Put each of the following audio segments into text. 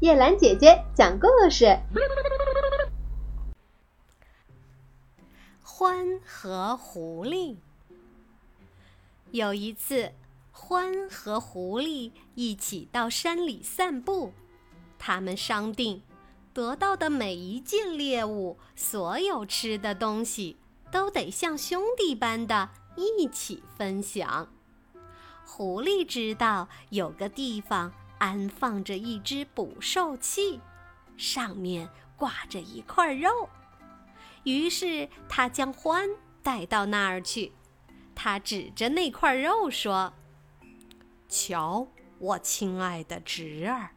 叶兰姐姐讲故事：欢和狐狸。有一次，獾和狐狸一起到山里散步，他们商定，得到的每一件猎物，所有吃的东西，都得像兄弟般的一起分享。狐狸知道有个地方安放着一只捕兽器，上面挂着一块肉，于是他将獾带到那儿去。他指着那块肉说：“瞧，我亲爱的侄儿，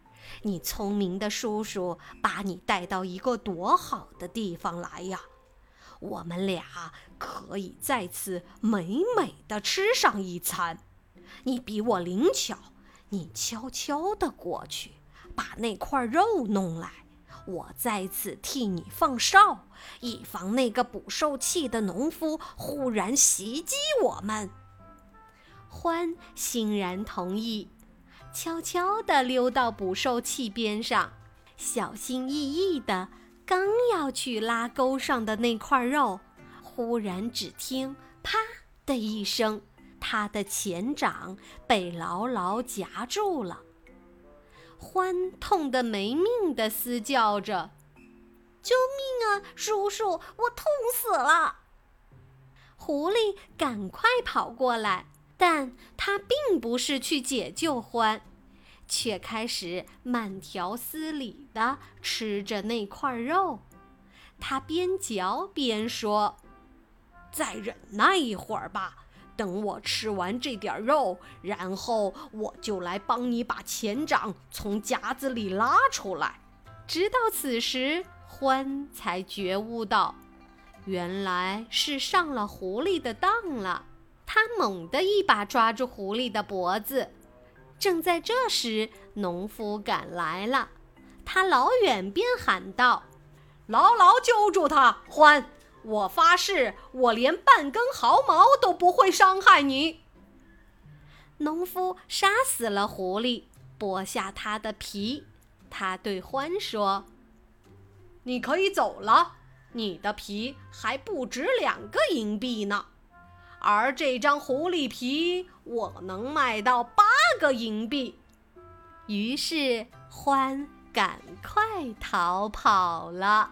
你聪明的叔叔把你带到一个多好的地方来呀！我们俩可以在此美美的吃上一餐。”你比我灵巧，你悄悄地过去，把那块肉弄来，我在此替你放哨，以防那个捕兽器的农夫忽然袭击我们。欢欣然同意，悄悄地溜到捕兽器边上，小心翼翼地刚要去拉钩上的那块肉，忽然只听“啪”的一声。他的前掌被牢牢夹住了，欢痛得没命的嘶叫着：“救命啊，叔叔，我痛死了！”狐狸赶快跑过来，但他并不是去解救欢，却开始慢条斯理地吃着那块肉。他边嚼边说：“再忍耐一会儿吧。”等我吃完这点肉，然后我就来帮你把前掌从夹子里拉出来。直到此时，欢才觉悟到，原来是上了狐狸的当了。他猛地一把抓住狐狸的脖子。正在这时，农夫赶来了，他老远便喊道：“牢牢揪住他，欢！”我发誓，我连半根毫毛都不会伤害你。农夫杀死了狐狸，剥下它的皮。他对獾说：“你可以走了，你的皮还不值两个银币呢，而这张狐狸皮我能卖到八个银币。”于是獾赶快逃跑了。